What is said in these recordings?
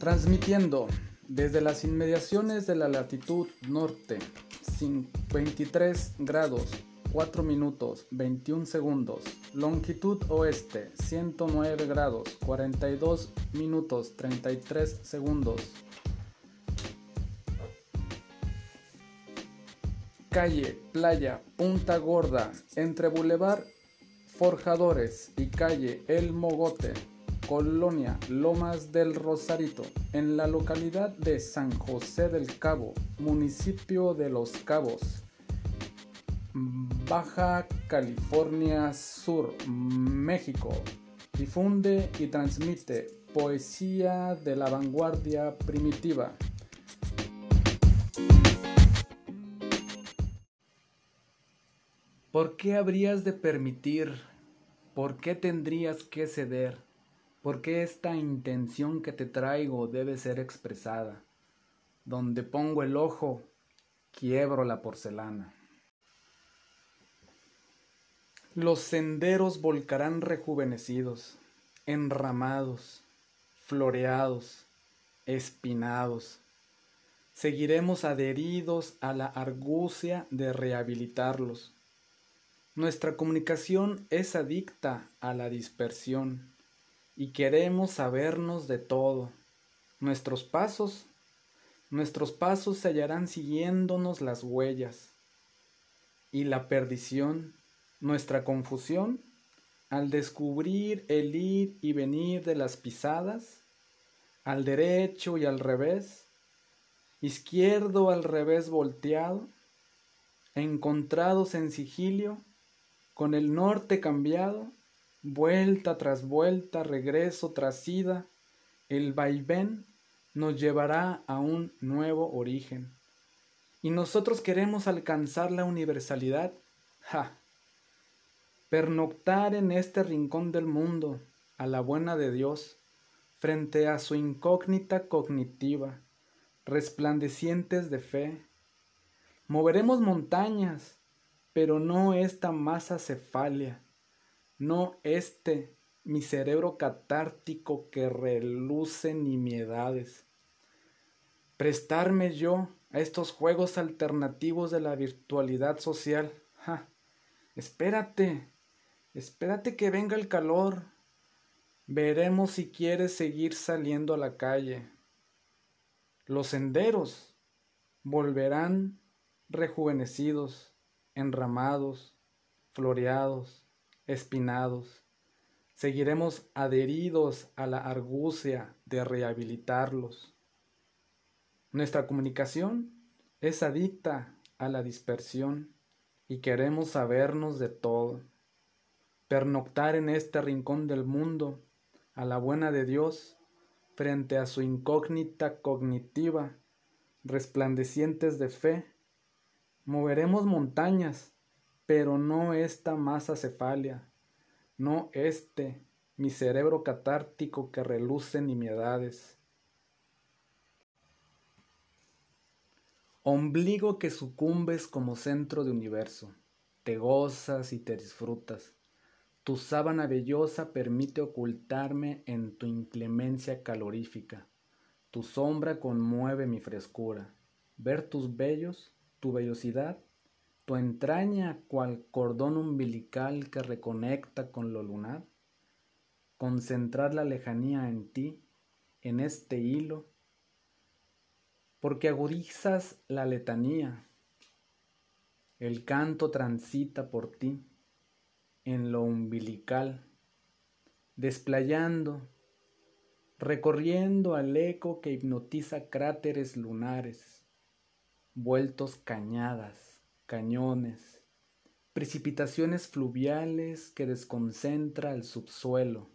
Transmitiendo desde las inmediaciones de la latitud norte, 23 grados 4 minutos 21 segundos, longitud oeste 109 grados 42 minutos 33 segundos. Calle, playa, Punta Gorda, entre Boulevard Forjadores y calle El Mogote, Colonia Lomas del Rosarito, en la localidad de San José del Cabo, municipio de Los Cabos, Baja California Sur, México. Difunde y transmite poesía de la vanguardia primitiva. ¿Por qué habrías de permitir? ¿Por qué tendrías que ceder? ¿Por qué esta intención que te traigo debe ser expresada? Donde pongo el ojo, quiebro la porcelana. Los senderos volcarán rejuvenecidos, enramados, floreados, espinados. Seguiremos adheridos a la argucia de rehabilitarlos nuestra comunicación es adicta a la dispersión y queremos sabernos de todo. Nuestros pasos, nuestros pasos se hallarán siguiéndonos las huellas. Y la perdición, nuestra confusión, al descubrir el ir y venir de las pisadas, al derecho y al revés, izquierdo al revés volteado, encontrados en sigilio, con el norte cambiado, vuelta tras vuelta, regreso tras ida, el vaivén nos llevará a un nuevo origen. Y nosotros queremos alcanzar la universalidad. ¡Ja! Pernoctar en este rincón del mundo, a la buena de Dios, frente a su incógnita cognitiva, resplandecientes de fe. Moveremos montañas, pero no esta masa cefalia, no este mi cerebro catártico que reluce nimiedades. Prestarme yo a estos juegos alternativos de la virtualidad social. ¡Ja! Espérate, espérate que venga el calor. Veremos si quieres seguir saliendo a la calle. Los senderos volverán rejuvenecidos enramados, floreados, espinados. Seguiremos adheridos a la argucia de rehabilitarlos. Nuestra comunicación es adicta a la dispersión y queremos sabernos de todo. Pernoctar en este rincón del mundo a la buena de Dios frente a su incógnita cognitiva, resplandecientes de fe Moveremos montañas, pero no esta masa cefalia, no este mi cerebro catártico que reluce nimiedades. Ombligo que sucumbes como centro de universo, te gozas y te disfrutas. Tu sábana vellosa permite ocultarme en tu inclemencia calorífica. Tu sombra conmueve mi frescura. Ver tus vellos tu vellosidad, tu entraña cual cordón umbilical que reconecta con lo lunar, concentrar la lejanía en ti, en este hilo, porque agudizas la letanía, el canto transita por ti en lo umbilical, desplayando, recorriendo al eco que hipnotiza cráteres lunares vueltos cañadas, cañones, precipitaciones fluviales que desconcentra el subsuelo.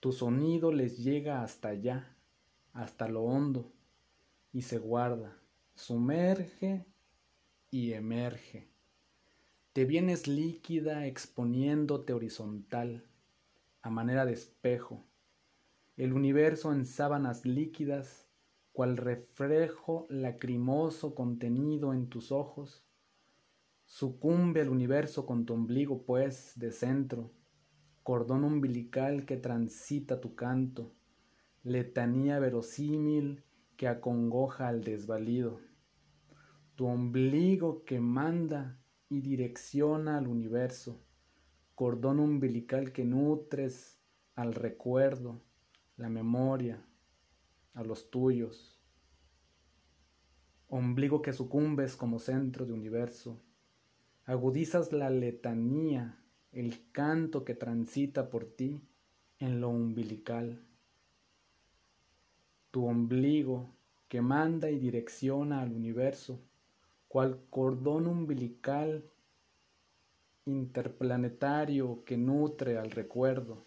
Tu sonido les llega hasta allá, hasta lo hondo, y se guarda, sumerge y emerge. Te vienes líquida exponiéndote horizontal, a manera de espejo, el universo en sábanas líquidas cual reflejo lacrimoso contenido en tus ojos. Sucumbe al universo con tu ombligo, pues, de centro, cordón umbilical que transita tu canto, letanía verosímil que acongoja al desvalido, tu ombligo que manda y direcciona al universo, cordón umbilical que nutres al recuerdo, la memoria, a los tuyos, ombligo que sucumbes como centro de universo, agudizas la letanía, el canto que transita por ti en lo umbilical. Tu ombligo que manda y direcciona al universo, cual cordón umbilical interplanetario que nutre al recuerdo,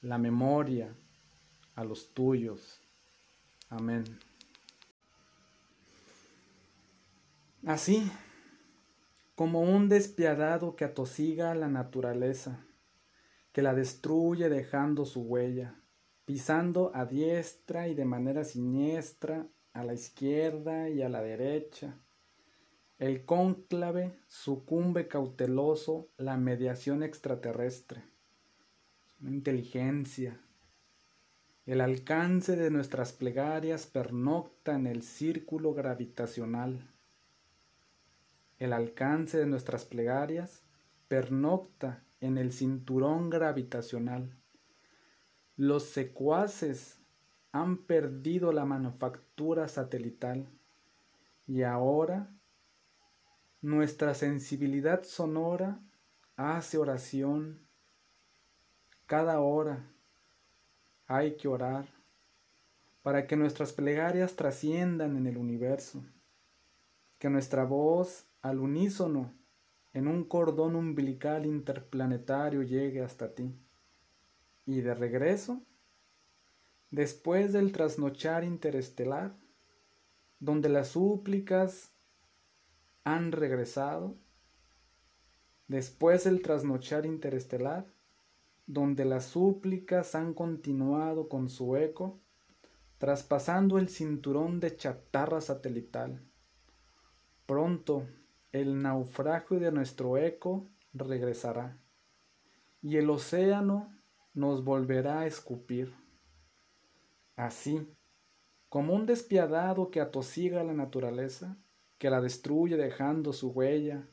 la memoria, a los tuyos. Amén. Así, como un despiadado que atosiga a la naturaleza, que la destruye dejando su huella, pisando a diestra y de manera siniestra, a la izquierda y a la derecha. El cónclave sucumbe cauteloso la mediación extraterrestre, una inteligencia. El alcance de nuestras plegarias pernocta en el círculo gravitacional. El alcance de nuestras plegarias pernocta en el cinturón gravitacional. Los secuaces han perdido la manufactura satelital y ahora nuestra sensibilidad sonora hace oración cada hora. Hay que orar para que nuestras plegarias trasciendan en el universo, que nuestra voz al unísono en un cordón umbilical interplanetario llegue hasta ti. Y de regreso, después del trasnochar interestelar, donde las súplicas han regresado, después del trasnochar interestelar, donde las súplicas han continuado con su eco, traspasando el cinturón de chatarra satelital. Pronto el naufragio de nuestro eco regresará, y el océano nos volverá a escupir. Así, como un despiadado que atosiga la naturaleza, que la destruye dejando su huella,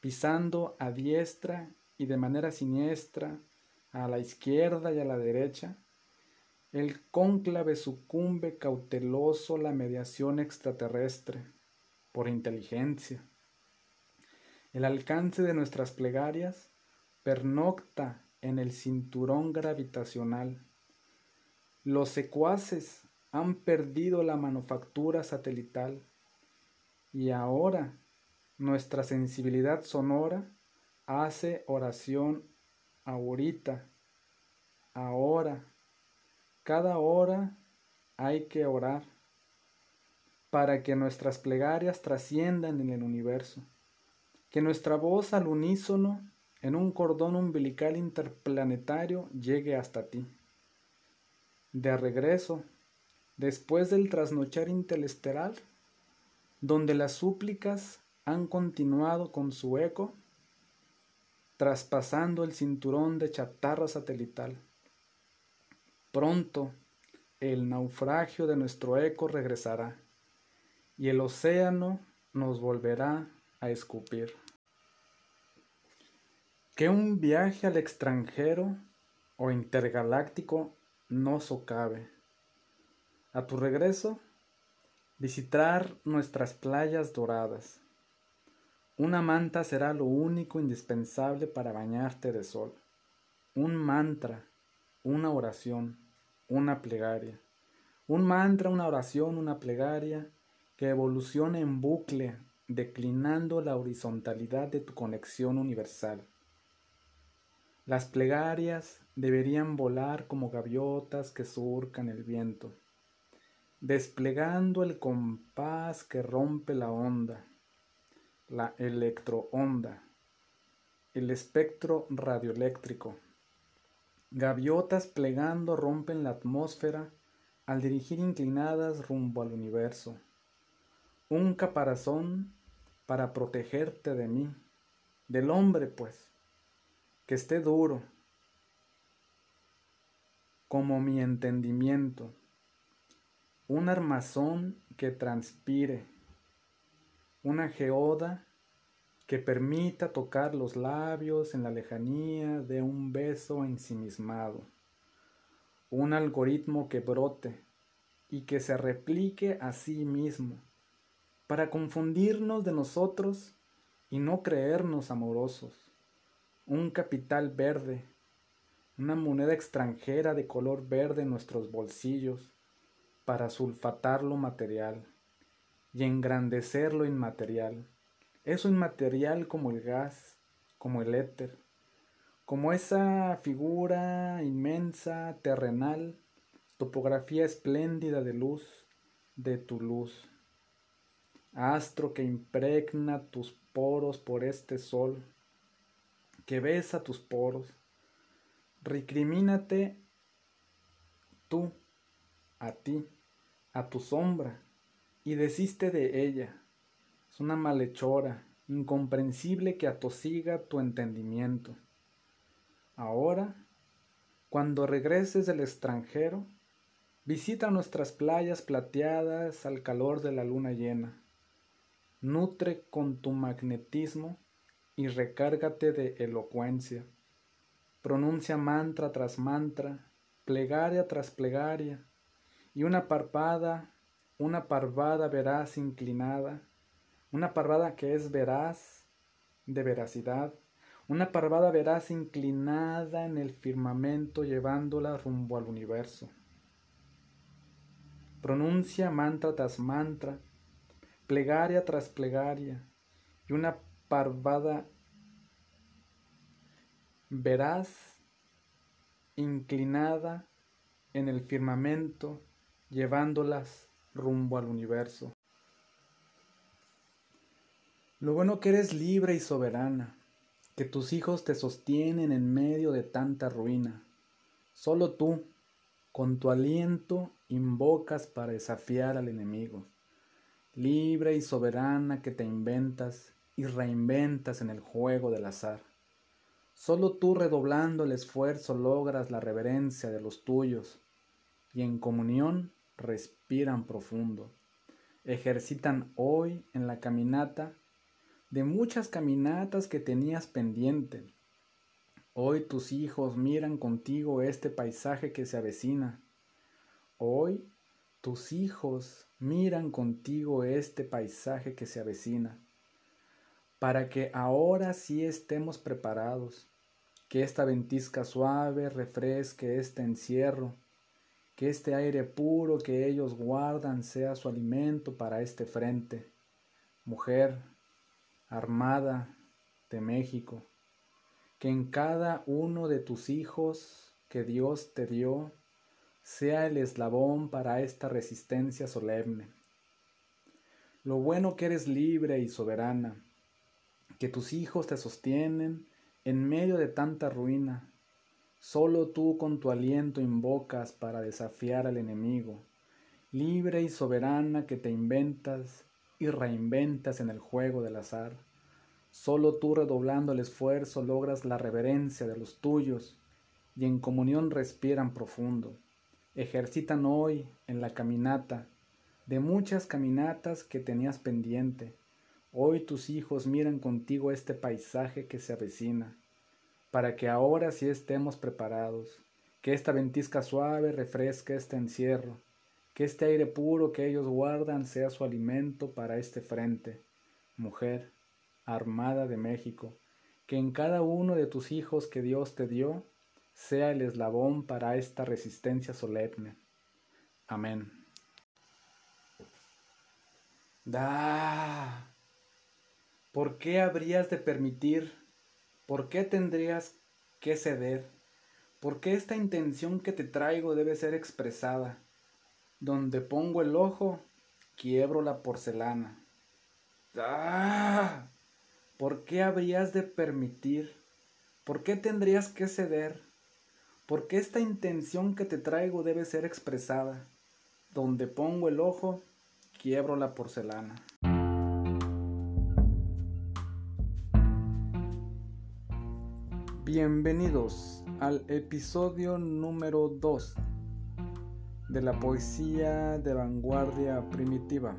pisando a diestra y de manera siniestra, a la izquierda y a la derecha, el cónclave sucumbe cauteloso la mediación extraterrestre por inteligencia. El alcance de nuestras plegarias pernocta en el cinturón gravitacional. Los secuaces han perdido la manufactura satelital y ahora nuestra sensibilidad sonora hace oración ahorita, ahora, cada hora hay que orar para que nuestras plegarias trasciendan en el universo, que nuestra voz al unísono en un cordón umbilical interplanetario llegue hasta ti. De regreso, después del trasnochar interestelar, donde las súplicas han continuado con su eco, traspasando el cinturón de chatarra satelital. Pronto el naufragio de nuestro eco regresará y el océano nos volverá a escupir que un viaje al extranjero o intergaláctico no socave. A tu regreso, visitar nuestras playas doradas. Una manta será lo único indispensable para bañarte de sol. Un mantra, una oración, una plegaria. Un mantra, una oración, una plegaria que evolucione en bucle, declinando la horizontalidad de tu conexión universal. Las plegarias deberían volar como gaviotas que surcan el viento, desplegando el compás que rompe la onda, la electroonda, el espectro radioeléctrico. Gaviotas plegando rompen la atmósfera al dirigir inclinadas rumbo al universo. Un caparazón para protegerte de mí, del hombre pues que esté duro, como mi entendimiento, un armazón que transpire, una geoda que permita tocar los labios en la lejanía de un beso ensimismado, un algoritmo que brote y que se replique a sí mismo, para confundirnos de nosotros y no creernos amorosos, un capital verde, una moneda extranjera de color verde en nuestros bolsillos, para sulfatar lo material y engrandecer lo inmaterial. Eso inmaterial como el gas, como el éter, como esa figura inmensa, terrenal, topografía espléndida de luz, de tu luz. Astro que impregna tus poros por este sol, que besa tus poros. Recrimínate tú, a ti, a tu sombra, y desiste de ella. Es una malhechora, incomprensible que atosiga tu entendimiento. Ahora, cuando regreses del extranjero, visita nuestras playas plateadas al calor de la luna llena. Nutre con tu magnetismo y recárgate de elocuencia. Pronuncia mantra tras mantra, plegaria tras plegaria, y una parpada una parvada veraz inclinada, una parvada que es veraz, de veracidad, una parvada veraz inclinada en el firmamento llevándola rumbo al universo. Pronuncia mantra tras mantra, plegaria tras plegaria, y una parvada veraz inclinada en el firmamento llevándolas rumbo al universo. Lo bueno que eres libre y soberana, que tus hijos te sostienen en medio de tanta ruina. Solo tú, con tu aliento, invocas para desafiar al enemigo. Libre y soberana que te inventas y reinventas en el juego del azar. Solo tú redoblando el esfuerzo logras la reverencia de los tuyos y en comunión respiran profundo, ejercitan hoy en la caminata de muchas caminatas que tenías pendiente. Hoy tus hijos miran contigo este paisaje que se avecina. Hoy tus hijos miran contigo este paisaje que se avecina, para que ahora sí estemos preparados, que esta ventisca suave refresque este encierro, que este aire puro que ellos guardan sea su alimento para este frente. Mujer, armada de México, que en cada uno de tus hijos que Dios te dio sea el eslabón para esta resistencia solemne. Lo bueno que eres libre y soberana, que tus hijos te sostienen en medio de tanta ruina, Solo tú con tu aliento invocas para desafiar al enemigo, libre y soberana que te inventas y reinventas en el juego del azar. Solo tú redoblando el esfuerzo logras la reverencia de los tuyos y en comunión respiran profundo. Ejercitan hoy en la caminata de muchas caminatas que tenías pendiente. Hoy tus hijos miran contigo este paisaje que se avecina para que ahora sí estemos preparados, que esta ventisca suave refresque este encierro, que este aire puro que ellos guardan sea su alimento para este frente. Mujer, armada de México, que en cada uno de tus hijos que Dios te dio sea el eslabón para esta resistencia solemne. Amén. Da. ¿Por qué habrías de permitir ¿Por qué tendrías que ceder? ¿Por qué esta intención que te traigo debe ser expresada? Donde pongo el ojo, quiebro la porcelana. ¡Ah! ¿Por qué habrías de permitir? ¿Por qué tendrías que ceder? ¿Por qué esta intención que te traigo debe ser expresada? Donde pongo el ojo, quiebro la porcelana. Bienvenidos al episodio número 2 de la poesía de vanguardia primitiva.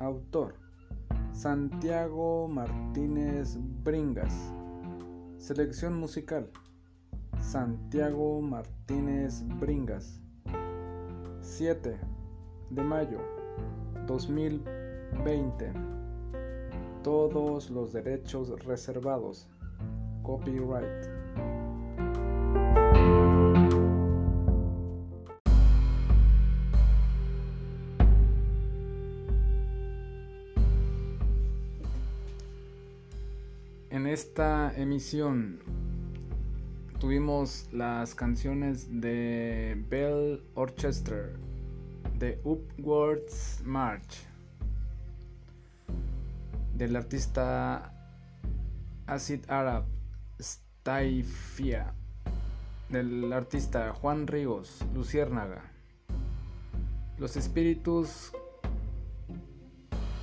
Autor Santiago Martínez Bringas. Selección musical Santiago Martínez Bringas. 7 de mayo 2020. Todos los derechos reservados. Copyright. En esta emisión tuvimos las canciones de Bell Orchestra, de Upwards March, del artista Acid Arab Staifia, del artista Juan Ríos Luciérnaga. Los espíritus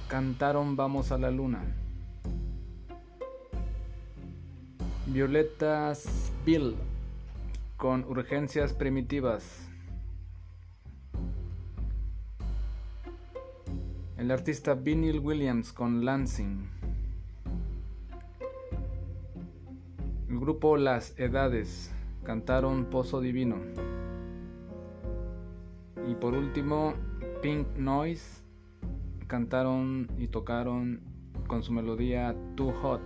cantaron Vamos a la Luna. Violeta Bill con urgencias primitivas. El artista Vinyl Williams con Lansing. Grupo Las Edades cantaron Pozo Divino. Y por último, Pink Noise cantaron y tocaron con su melodía Too Hot.